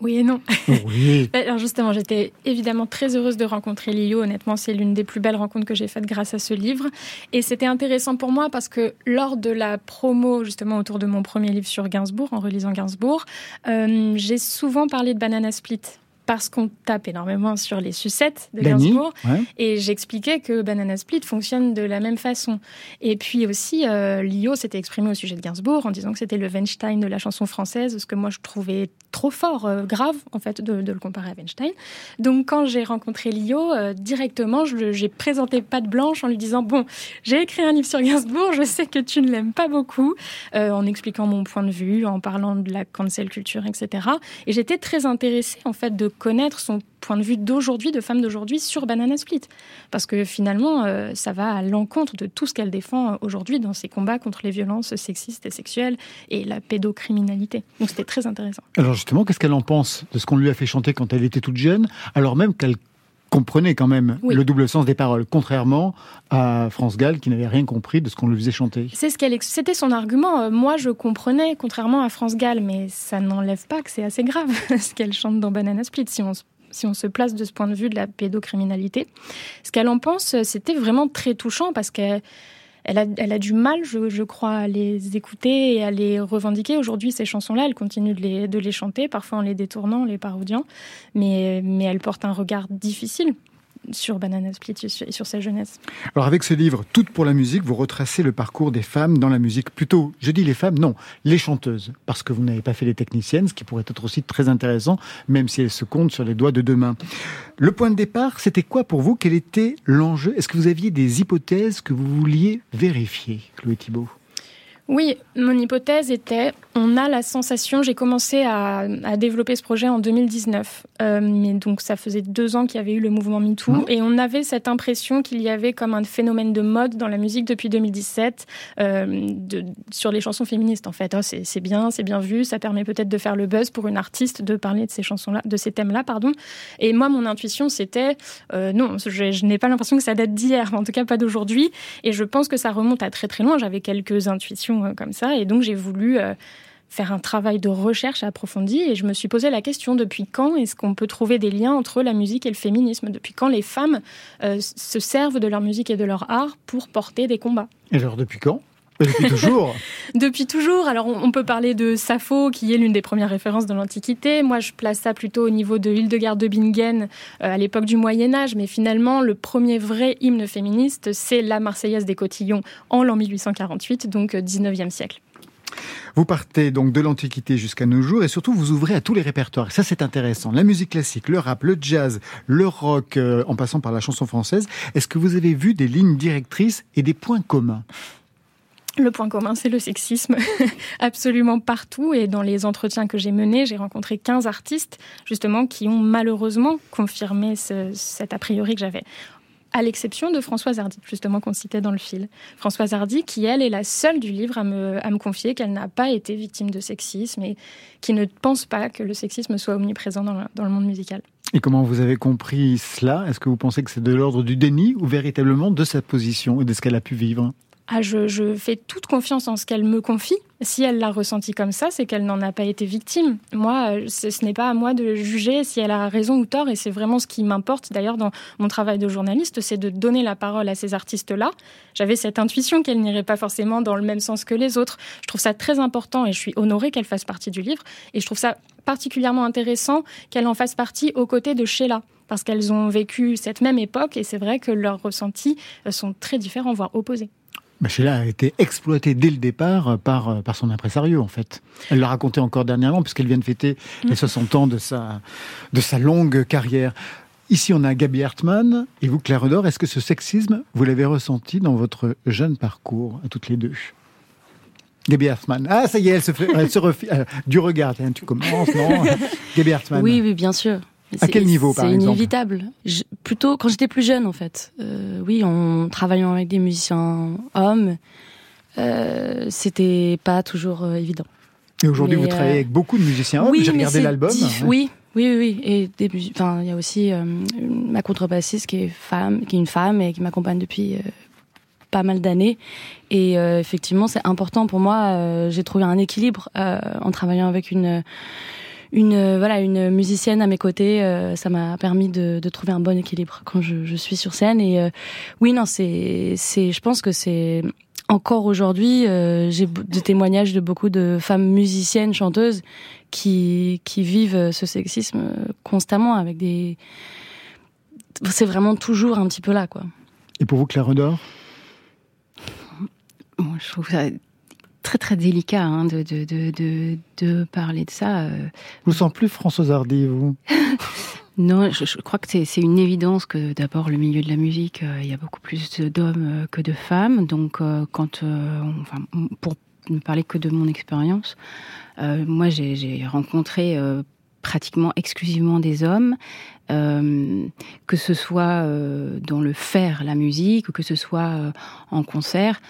Oui et non. Oui. Alors justement, j'étais évidemment très heureuse de rencontrer Lio. Honnêtement, c'est l'une des plus belles rencontres que j'ai faites grâce à ce livre. Et c'était intéressant pour moi parce que lors de la promo, justement, autour de mon premier livre sur Gainsbourg, en relisant Gainsbourg, euh, j'ai souvent parlé de Banana Split parce qu'on tape énormément sur les sucettes de Gainsbourg. ouais. Et j'expliquais que Banana Split fonctionne de la même façon. Et puis aussi, euh, Lio s'était exprimé au sujet de Gainsbourg en disant que c'était le Weinstein de la chanson française, ce que moi je trouvais trop fort, euh, grave en fait, de, le comparer à Weinstein. Donc quand j'ai rencontré Lio, euh, directement, j'ai présenté patte blanche en lui disant Bon, j'ai écrit un livre sur Gainsbourg, je sais que tu ne l'aimes pas beaucoup, euh, en expliquant mon point de vue, en parlant de la cancel culture, etc. Et j'étais très intéressée en fait de connaître son point de vue d'aujourd'hui, de femme d'aujourd'hui sur Banana Split. Parce que finalement, euh, ça va à l'encontre de tout ce qu'elle défend euh, aujourd'hui dans ses combats contre les violences sexistes et sexuelles et la pédocriminalité. Donc c'était très intéressant. Alors justement, qu'est-ce qu'elle en pense de ce qu'on lui a fait chanter quand elle était toute jeune, alors même qu'elle comprenait quand même Oui. le double sens des paroles, contrairement à France Gall qui n'avait rien compris de ce qu'on lui faisait chanter? C'est ce qu'elle, c'était son argument. Euh, Moi, je comprenais, contrairement à France Gall, mais ça n'enlève pas que c'est assez grave ce qu'elle chante dans Banana Split. Si on, se- si on se place de ce point de vue de la pédocriminalité, ce qu'elle en pense, c'était vraiment très touchant parce qu'elle elle a, du mal, je, crois, à les écouter et à les revendiquer. Aujourd'hui, ces chansons-là, elle continue de les, chanter, parfois en les détournant, en les parodiant, mais elle porte un regard difficile sur Banana Split et sur, sa jeunesse. Alors avec ce livre, Toutes pour la musique, vous retracez le parcours des femmes dans la musique. Plutôt, je dis les femmes, non, les chanteuses, parce que vous n'avez pas fait les techniciennes, ce qui pourrait être aussi très intéressant, même si elles se comptent sur les doigts de deux mains. Le point de départ, c'était quoi pour vous? Quel était l'enjeu? Est-ce que vous aviez des hypothèses que vous vouliez vérifier, Chloé Thibault? Oui, mon hypothèse était, on a la sensation, j'ai commencé à, à développer ce projet en 2019, euh, mais donc ça faisait deux ans qu'il y avait eu le mouvement MeToo, et on avait cette impression qu'il y avait comme un phénomène de mode dans la musique depuis 2017, euh, de- sur les chansons féministes en fait. Oh, c'est c'est bien, c'est bien vu, ça permet peut-être de faire le buzz pour une artiste de parler de ces chansons-là, de ces thèmes-là, pardon. Et moi, mon intuition, c'était, euh, non, je, je n'ai pas l'impression que ça date d'hier, en tout cas pas d'aujourd'hui, et je pense que ça remonte à très très loin. J'avais quelques intuitions euh, comme ça, et donc j'ai voulu euh, faire un travail de recherche approfondi, et je me suis posé la question depuis quand est-ce qu'on peut trouver des liens entre la musique et le féminisme? Depuis quand les femmes euh, se servent de leur musique et de leur art pour porter des combats? Et alors depuis quand? Depuis toujours depuis toujours. Alors, on peut parler de Sappho, qui est l'une des premières références dans l'Antiquité. Moi, je place ça plutôt au niveau de Hildegard de Bingen, euh, à l'époque du Moyen-Âge. Mais finalement, le premier vrai hymne féministe, c'est la Marseillaise des Cotillons en l'an 1848, donc euh, 19e siècle. Vous partez donc de l'Antiquité jusqu'à nos jours et surtout vous ouvrez à tous les répertoires. Ça c'est intéressant. La musique classique, le rap, le jazz, le rock, euh, en passant par la chanson française. Est-ce que vous avez vu des lignes directrices et des points communs? Le point commun, c'est le sexisme, absolument partout. Et dans les entretiens que j'ai menés, j'ai rencontré 15 artistes, justement, qui ont malheureusement confirmé ce- cet a priori que j'avais. À l'exception de Françoise Hardy, justement, qu'on citait dans le fil. Françoise Hardy, qui, elle, est la seule du livre à me, à me confier qu'elle n'a pas été victime de sexisme et qui ne pense pas que le sexisme soit omniprésent dans le, dans le monde musical. Et comment vous avez compris cela? Est-ce que vous pensez que c'est de l'ordre du déni ou véritablement de sa position et de ce qu'elle a pu vivre? Ah, je, fais toute confiance en ce qu'elle me confie. Si elle l'a ressenti comme ça, c'est qu'elle n'en a pas été victime. Moi, euh, ce, ce n'est pas à moi de juger si elle a raison ou tort, et c'est vraiment ce qui m'importe d'ailleurs dans mon travail de journaliste, c'est de donner la parole à ces artistes-là. J'avais cette intuition qu'elle n'irait pas forcément dans le même sens que les autres. Je trouve ça très important et je suis honorée qu'elle fasse partie du livre. Et je trouve ça particulièrement intéressant qu'elle en fasse partie aux côtés de Sheila parce qu'elles ont vécu cette même époque et c'est vrai que leurs ressentis euh, sont très différents, voire opposés. Sheila a été exploitée dès le départ euh, par, euh, par son impresario, en fait. Elle l'a raconté encore dernièrement, puisqu'elle vient de fêter les 60 ans de sa, de sa longue carrière. Ici, on a Gabi Hartmann et vous, Claire Redor. Est-ce que ce sexisme, vous l'avez ressenti dans votre jeune parcours, à toutes les deux? Gabi Hartmann. Ah, ça y est, elle se, fait, elle se refie, euh, du regard. Tu commences, non? Gabi Hartmann. Oui, oui, bien sûr. À quel niveau, par exemple C'est inévitable. Je, plutôt quand j'étais plus jeune, en fait. Euh, oui, en travaillant avec des musiciens hommes, euh, c'était pas toujours euh, évident. Et aujourd'hui, vous travaillez avec beaucoup de musiciens hommes. Oui, J'ai regardé l'album. Oui, oui, oui, oui. Et des, enfin, il y a aussi ma contrebassiste qui est femme, qui est une femme et qui m'accompagne depuis pas mal d'années. Et effectivement, c'est important pour moi. J'ai trouvé un équilibre en travaillant avec une une voilà une musicienne à mes côtés ça m'a permis de, de, trouver un bon équilibre quand je, je suis sur scène et oui non c'est c'est je pense que c'est encore aujourd'hui, euh, j'ai des témoignages de beaucoup de femmes musiciennes, chanteuses, qui, qui vivent ce sexisme constamment avec des. C'est vraiment toujours un petit peu là, quoi. Et pour vous, Claire Redor? Je trouve ça très très délicat hein, de, de, de, de, parler de ça. Je vous sens plus Françoise Hardy, vous? Non, je, crois que c'est une évidence que d'abord le milieu de la musique, euh, il y a beaucoup plus d'hommes euh, que de femmes. Donc, euh, quand, enfin, pour ne parler que de mon expérience, moi j'ai rencontré pratiquement exclusivement des hommes, que ce soit dans le faire la musique ou que ce soit en concert.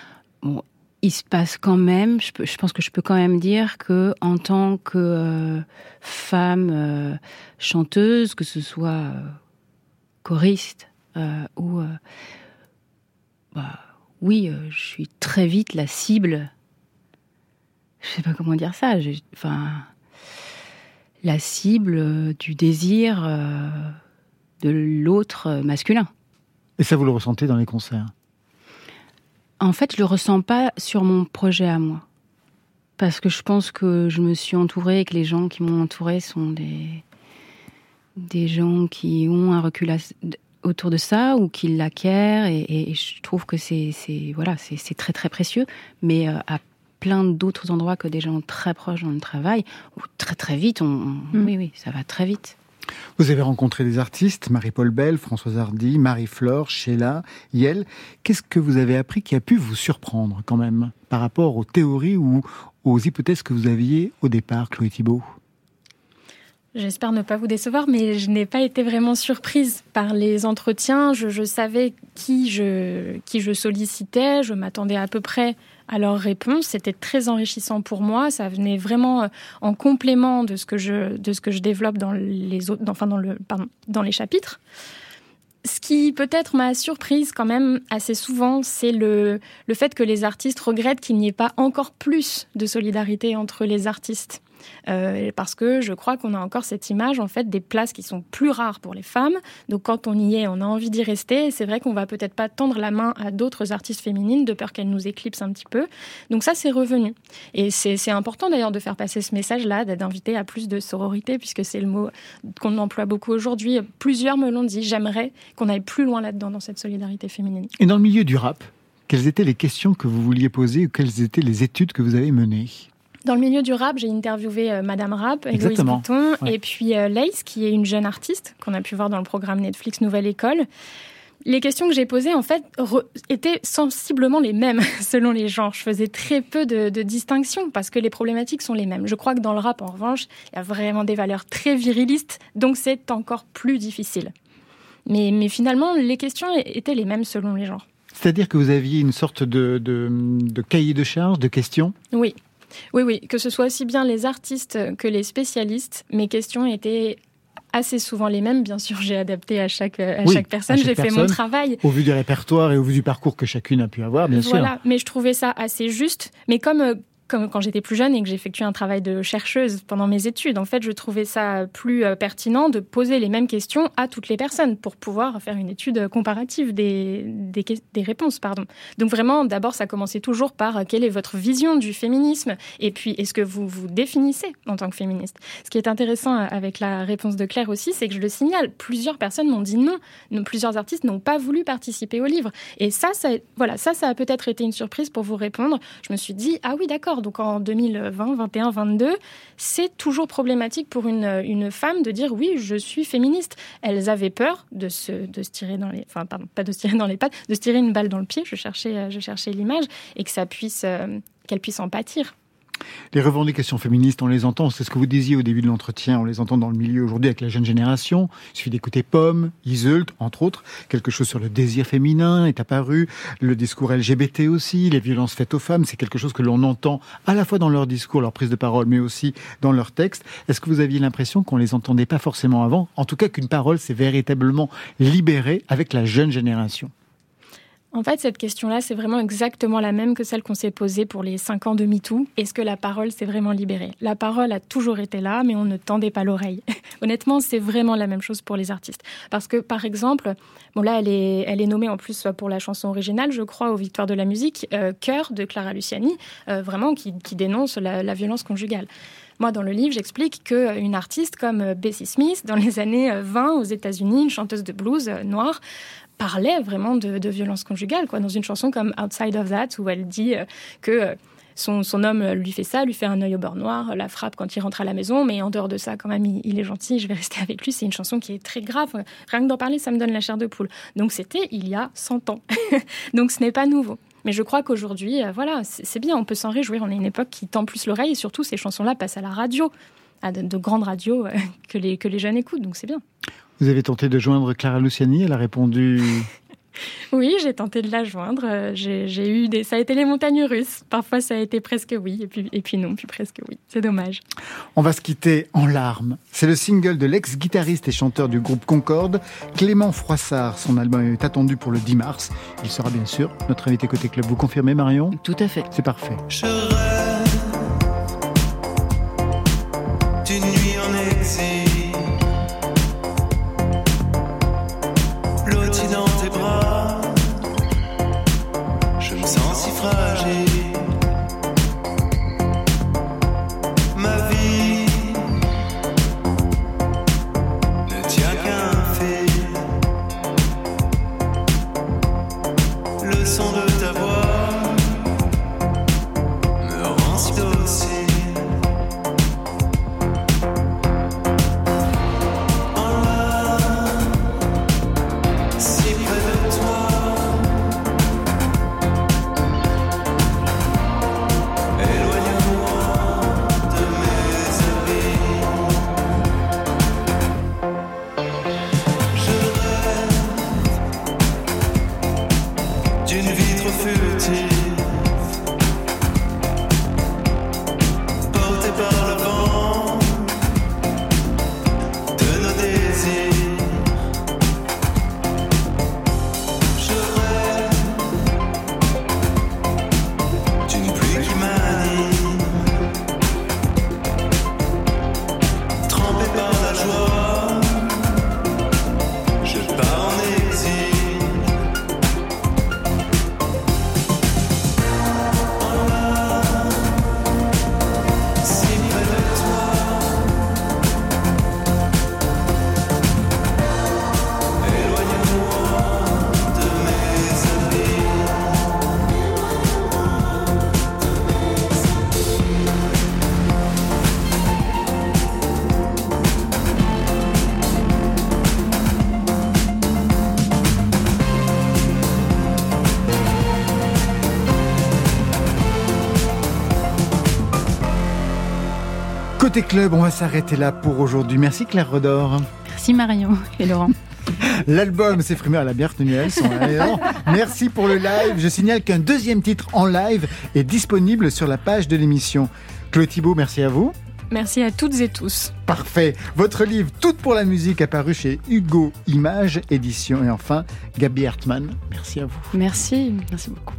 Bon, il se passe quand même, je, pense que je peux quand même dire que en tant que euh, femme euh, chanteuse, que ce soit euh, choriste ou bah, oui, je suis très vite la cible. Je sais pas comment dire ça. Enfin, la cible du désir de l'autre masculin. Et ça, vous le ressentez dans les concerts? En fait, je le ressens pas sur mon projet à moi. Parce que je pense que je me suis entourée et que les gens qui m'ont entourée sont des, des gens qui ont un recul autour de ça ou qui l'acquièrent. Et, je trouve que c'est voilà, c'est très très précieux. Mais euh, à plein d'autres endroits que des gens très proches dans le travail, ou très très vite, on, mm. oui, oui, ça va très vite. Vous avez rencontré des artistes, Marie-Paul Bell, Françoise Hardy, Marie-Flore, Sheila, Yel. Qu'est-ce que vous avez appris qui a pu vous surprendre quand même par rapport aux théories ou aux hypothèses que vous aviez au départ, Chloé Thibault? J'espère ne pas vous décevoir, mais je n'ai pas été vraiment surprise par les entretiens. Je, savais qui je, qui je sollicitais, je m'attendais à peu près à leurs réponses. C'était très enrichissant pour moi. Ça venait vraiment euh, en complément de ce que je, de ce que je développe dans les, autres, enfin dans le, pardon, dans les chapitres. Ce qui peut-être m'a surprise quand même assez souvent, c'est le, le fait que les artistes regrettent qu'il n'y ait pas encore plus de solidarité entre les artistes. Euh, parce que je crois qu'on a encore cette image en fait des places qui sont plus rares pour les femmes. Donc quand on y est, on a envie d'y rester. C'est vrai qu'on va peut-être pas tendre la main à d'autres artistes féminines de peur qu'elles nous éclipsent un petit peu. Donc ça c'est revenu. Et c'est important d'ailleurs de faire passer ce message-là, d'inviter à plus de sororité puisque c'est le mot qu'on emploie beaucoup aujourd'hui. Plusieurs me l'ont dit. J'aimerais qu'on aille plus loin là-dedans dans cette solidarité féminine. Et dans le milieu du rap, quelles étaient les questions que vous vouliez poser ou quelles étaient les études que vous avez menées? Dans le milieu du rap, j'ai interviewé euh, Madame Rap, Louise Bouton, et puis euh, Lace, qui est une jeune artiste qu'on a pu voir dans le programme Netflix Nouvelle École. Les questions que j'ai posées, en fait, étaient sensiblement les mêmes selon les genres. Je faisais très peu de, de distinction parce que les problématiques sont les mêmes. Je crois que dans le rap, en revanche, il y a vraiment des valeurs très virilistes, donc c'est encore plus difficile. Mais, mais finalement, les questions étaient les mêmes selon les genres. C'est-à-dire que vous aviez une sorte de, de, de cahier de charges, de questions? Oui, oui, oui, que ce soit aussi bien les artistes que les spécialistes, mes questions étaient assez souvent les mêmes. Bien sûr, j'ai adapté à chaque, à chaque personne, j'ai fait mon travail. Au vu du répertoire et au vu du parcours que chacune a pu avoir, bien sûr. Voilà, mais je trouvais ça assez juste. Mais comme euh, comme quand j'étais plus jeune et que j'effectuais un travail de chercheuse pendant mes études. En fait, je trouvais ça plus euh, pertinent de poser les mêmes questions à toutes les personnes pour pouvoir faire une étude comparative des, des, réponses. Pardon. Donc vraiment, d'abord, ça commençait toujours par euh, quelle est votre vision du féminisme? Et puis est-ce que vous vous définissez en tant que féministe? Ce qui est intéressant euh, avec la réponse de Claire aussi, c'est que je le signale, plusieurs personnes m'ont dit non, plusieurs artistes n'ont pas voulu participer au livre. Et ça voilà, ça, ça a peut-être été une surprise pour vous répondre. Je me suis dit, ah oui, d'accord, donc en 2020, 21, 22, c'est toujours problématique pour une, une, femme de dire oui, je suis féministe. Elles avaient peur de se, de se tirer dans les, pardon, pas de se tirer dans les pattes, de se tirer une balle dans le pied. Je cherchais, je cherchais l'image et que ça puisse, euh, qu'elle puisse en pâtir. Les revendications féministes, on les entend, c'est ce que vous disiez au début de l'entretien, on les entend dans le milieu aujourd'hui avec la jeune génération. Il suffit d'écouter Pomme, Iseult, entre autres. Quelque chose sur le désir féminin est apparu, le discours LGBT aussi, les violences faites aux femmes, c'est quelque chose que l'on entend à la fois dans leur discours, leur prise de parole, mais aussi dans leurs textes. Est-ce que vous aviez l'impression qu'on les entendait pas forcément avant? En tout cas qu'une parole s'est véritablement libérée avec la jeune génération en fait, cette question-là, c'est vraiment exactement la même que celle qu'on s'est posée pour les cinq ans de MeToo. Est-ce que la parole s'est vraiment libérée? La parole a toujours été là, mais on ne tendait pas l'oreille. Honnêtement, c'est vraiment la même chose pour les artistes. Parce que, par exemple, bon là, elle est, nommée en plus pour la chanson originale, je crois, aux Victoires de la musique, euh, Cœur de Clara Luciani, euh, vraiment qui, dénonce la, la violence conjugale. Moi, dans le livre, j'explique qu'une artiste comme Bessie Smith, dans les années 20 aux États-Unis, une chanteuse de blues euh, noire, parlait vraiment de, violence conjugale, quoi, dans une chanson comme Outside of That, où elle dit euh, que euh, son, son, homme lui fait ça, lui fait un œil au bord noir, la frappe quand il rentre à la maison, mais en dehors de ça, quand même, il, est gentil, je vais rester avec lui. C'est une chanson qui est très grave. Rien que d'en parler, ça me donne la chair de poule. Donc c'était il y a 100 ans. Donc ce n'est pas nouveau. Mais je crois qu'aujourd'hui, euh, voilà, c'est bien, on peut s'en réjouir. On est une époque qui tend plus l'oreille et surtout ces chansons-là passent à la radio, à de, de grandes radios que, les, que les jeunes écoutent. Donc c'est bien. Vous avez tenté de joindre Clara Luciani, elle a répondu Oui, j'ai tenté de la joindre. Euh, j'ai eu des, ça a été les montagnes russes. Parfois, ça a été presque oui, et puis, et puis non, puis presque oui. C'est dommage. On va se quitter en larmes. C'est le single de l'ex-guitariste et chanteur du groupe Concorde, Clément Froissart. Son album est attendu pour le 10 mars. Il sera bien sûr notre invité côté club. Vous confirmez, Marion? Tout à fait. C'est parfait. Je Côté club, on va s'arrêter là pour aujourd'hui. Merci Claire Redor. Merci Marion et Laurent. L'album C'est à la bière tenue Merci pour le live. Je signale qu'un deuxième titre en live est disponible sur la page de l'émission. Claude Thibault, merci à vous. Merci à toutes et tous. Parfait. Votre livre Toute pour la musique apparu chez Hugo Images Édition. Et enfin, Gabi Hartmann, merci à vous. Merci, merci beaucoup.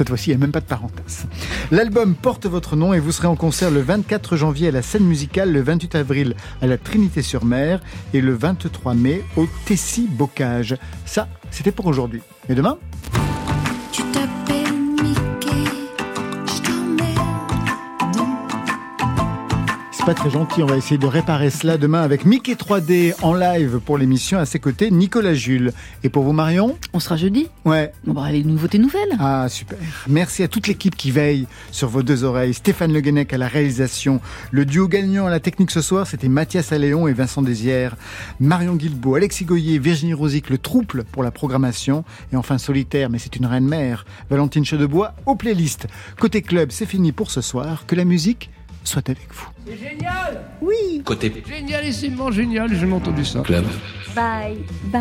Cette fois-ci, il n'y a même pas de parenthèse. L'album porte votre nom et vous serez en concert le 24 janvier à la scène musicale, le 28 avril à la Trinité-sur-Mer et le 23 mai au Tessie Bocage. Ça, c'était pour aujourd'hui. Et demain? C'est pas très gentil, on va essayer de réparer cela demain avec Mickey 3D en live pour l'émission. À ses côtés, Nicolas Jules. Et pour vous, Marion On sera jeudi Ouais. Bon, bah, les nouveautés nouvelles. Ah, super. Merci à toute l'équipe qui veille sur vos deux oreilles. Stéphane Le Guenec à la réalisation. Le duo gagnant à la technique ce soir, c'était Mathias Alléon et Vincent Désières. Marion Guilbeault, Alexis Goyer, Virginie Rosic, le trouble pour la programmation. Et enfin, solitaire, mais c'est une reine mère, Valentine Chedebois aux playlists. Côté club, c'est fini pour ce soir. Que la musique soit avec vous. C'est génial Oui Côté Génialissimement génial, j'ai entendu ça. club. Bye, bye.